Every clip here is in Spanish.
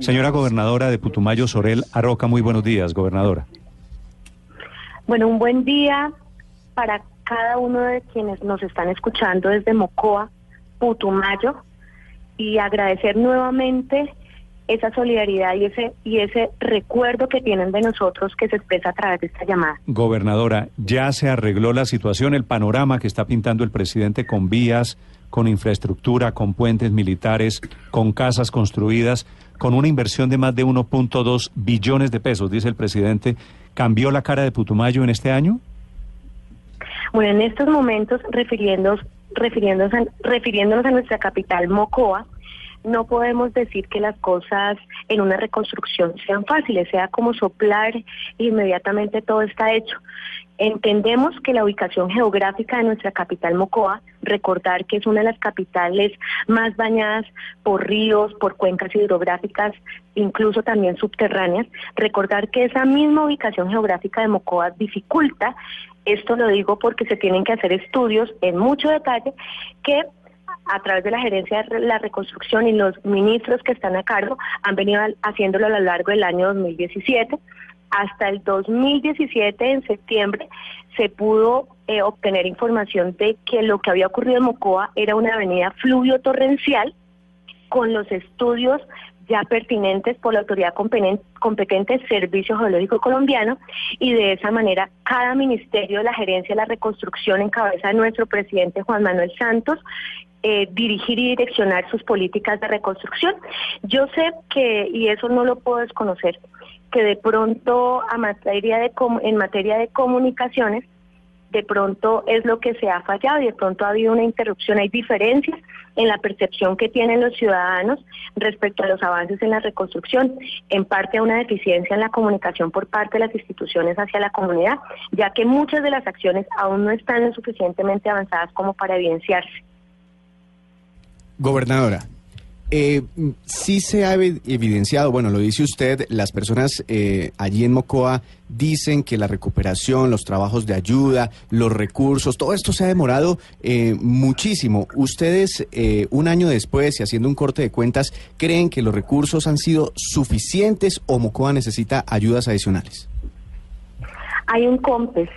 Señora gobernadora de Putumayo, Sorel Arroca, muy buenos días, gobernadora. Bueno, un buen día para cada uno de quienes nos están escuchando desde Mocoa, Putumayo, y agradecer nuevamente esa solidaridad y ese y ese recuerdo que tienen de nosotros que se expresa a través de esta llamada. Gobernadora, ya se arregló la situación, el panorama que está pintando el presidente con vías, con infraestructura, con puentes militares, con casas construidas con una inversión de más de 1.2 billones de pesos, dice el presidente. ¿Cambió la cara de Putumayo en este año? Bueno, en estos momentos, refiriéndonos, refiriéndonos, a, refiriéndonos a nuestra capital, Mocoa, no podemos decir que las cosas en una reconstrucción sean fáciles, sea como soplar e inmediatamente todo está hecho. Entendemos que la ubicación geográfica de nuestra capital Mocoa, recordar que es una de las capitales más bañadas por ríos, por cuencas hidrográficas, incluso también subterráneas, recordar que esa misma ubicación geográfica de Mocoa dificulta, esto lo digo porque se tienen que hacer estudios en mucho detalle que a través de la gerencia de la reconstrucción y los ministros que están a cargo han venido haciéndolo a lo largo del año 2017 hasta el 2017, en septiembre, se pudo eh, obtener información de que lo que había ocurrido en Mocoa era una avenida fluvio torrencial con los estudios ya pertinentes por la autoridad competente, Servicio Geológico Colombiano, y de esa manera cada ministerio de la gerencia de la reconstrucción en cabeza de nuestro presidente Juan Manuel Santos eh, dirigir y direccionar sus políticas de reconstrucción. Yo sé que, y eso no lo puedo desconocer, que de pronto a materia de en materia de comunicaciones, de pronto es lo que se ha fallado y de pronto ha habido una interrupción, hay diferencias en la percepción que tienen los ciudadanos respecto a los avances en la reconstrucción, en parte a una deficiencia en la comunicación por parte de las instituciones hacia la comunidad, ya que muchas de las acciones aún no están lo suficientemente avanzadas como para evidenciarse. Gobernadora, eh, sí se ha evidenciado, bueno, lo dice usted, las personas eh, allí en Mocoa dicen que la recuperación, los trabajos de ayuda, los recursos, todo esto se ha demorado eh, muchísimo. Ustedes, eh, un año después y haciendo un corte de cuentas, ¿creen que los recursos han sido suficientes o Mocoa necesita ayudas adicionales? Hay un COMPES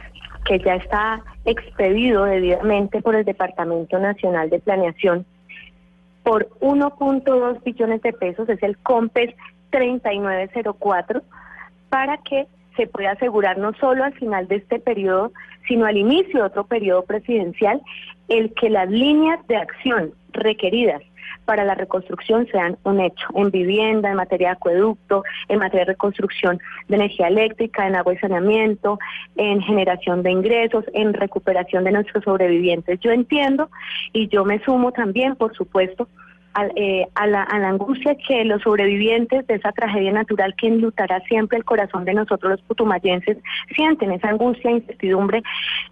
que ya está expedido debidamente por el Departamento Nacional de Planeación por 1.2 billones de pesos, es el COMPES 3904, para que se pueda asegurar no solo al final de este periodo, sino al inicio de otro periodo presidencial, el que las líneas de acción requeridas para la reconstrucción sean un hecho, en vivienda, en materia de acueducto, en materia de reconstrucción de energía eléctrica, en agua y saneamiento, en generación de ingresos, en recuperación de nuestros sobrevivientes. Yo entiendo y yo me sumo también, por supuesto, eh, a, la, angustia que los sobrevivientes de esa tragedia natural que enlutará siempre el corazón de nosotros los putumayenses sienten, esa angustia e incertidumbre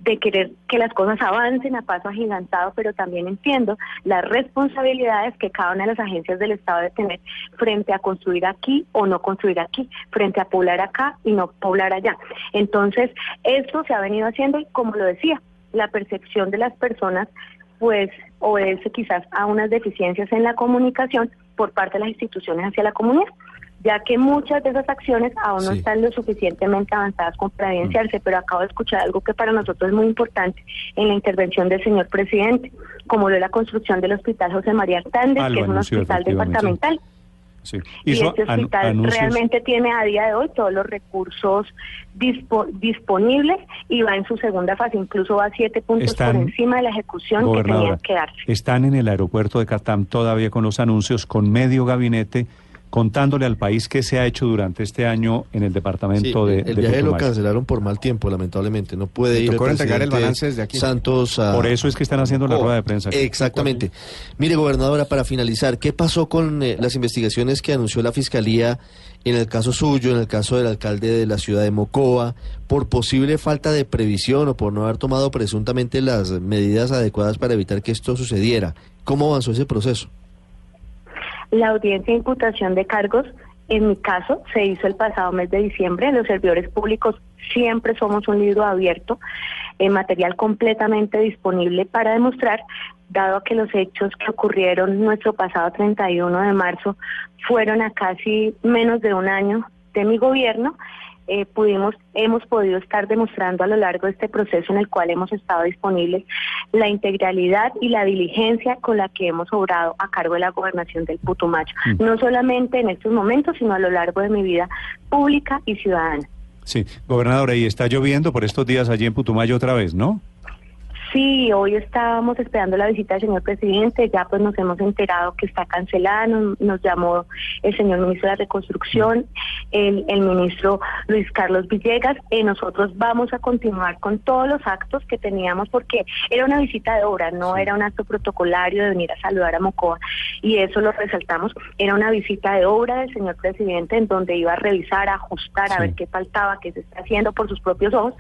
de querer que las cosas avancen a paso agigantado, pero también entiendo las responsabilidades que cada una de las agencias del Estado debe tener frente a construir aquí o no construir aquí, frente a poblar acá y no poblar allá. Entonces, esto se ha venido haciendo y como lo decía, la percepción de las personas pues obedece quizás a unas deficiencias en la comunicación por parte de las instituciones hacia la comunidad, ya que muchas de esas acciones aún no están lo suficientemente avanzadas como para evidenciarse, pero acabo de escuchar algo que para nosotros es muy importante en la intervención del señor presidente, como lo de la construcción del Hospital José María Hernández, que es un hospital departamental. Y este hospital realmente tiene a día de hoy todos los recursos disponibles y va en su segunda fase, incluso va siete puntos por encima de la ejecución que tenía que darse. Están en el aeropuerto de Catam todavía con los anuncios, con medio gabinete contándole al país qué se ha hecho durante este año en el departamento de El viaje lo cancelaron por mal tiempo, lamentablemente. No puede ir. Tocó entregar el balance desde aquí. Santos Por eso es que están haciendo la rueda de prensa. Exactamente. Mire, gobernadora, para finalizar, ¿qué pasó con eh, las investigaciones que anunció la Fiscalía en el caso suyo, en el caso del alcalde de la ciudad de Mocoa, por posible falta de previsión o por no haber tomado presuntamente las medidas adecuadas para evitar que esto sucediera? ¿Cómo avanzó ese proceso? La audiencia de imputación de cargos, en mi caso, se hizo el pasado mes de diciembre. Los servidores públicos siempre somos un libro abierto, en material completamente disponible para demostrar dado que los hechos que ocurrieron nuestro pasado 31 de marzo fueron a casi menos de un año de mi gobierno, eh, pudimos, hemos podido estar demostrando a lo largo de este proceso en el cual hemos estado disponibles la integralidad y la diligencia con la que hemos obrado a cargo de la gobernación del Putumayo, mm. no solamente en estos momentos, sino a lo largo de mi vida pública y ciudadana. Sí, gobernadora, y está lloviendo por estos días allí en Putumayo otra vez, ¿no? Sí, hoy estábamos esperando la visita del señor presidente, ya pues nos hemos enterado que está cancelada, nos, llamó el señor ministro de la Reconstrucción, el, ministro Luis Carlos Villegas, y nosotros vamos a continuar con todos los actos que teníamos porque era una visita de obra, no era un acto protocolario de venir a saludar a Mocoa y eso lo resaltamos, era una visita de obra del señor presidente en donde iba a revisar, a ajustar, a ver qué faltaba, qué se está haciendo por sus propios ojos,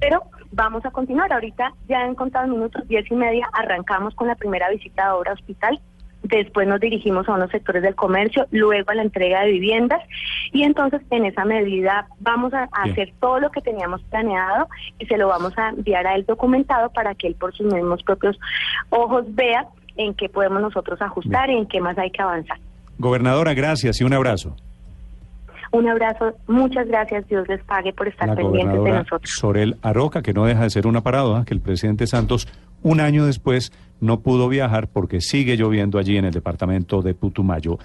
pero vamos a continuar, ahorita ya en minutos, diez y media, arrancamos con la primera visita de obra hospital. Después nos dirigimos a unos sectores del comercio, luego a la entrega de viviendas. Y entonces en esa medida vamos a, hacer todo lo que teníamos planeado y se lo vamos a enviar a él documentado para que él por sus mismos propios ojos vea en qué podemos nosotros ajustar y en qué más hay que avanzar. Gobernadora, gracias y un abrazo. Un abrazo, muchas gracias, Dios les pague por estar pendientes de nosotros. Sorel Aroca, que no deja de ser una parada, que el presidente Santos un año después no pudo viajar porque sigue lloviendo allí en el departamento de Putumayo.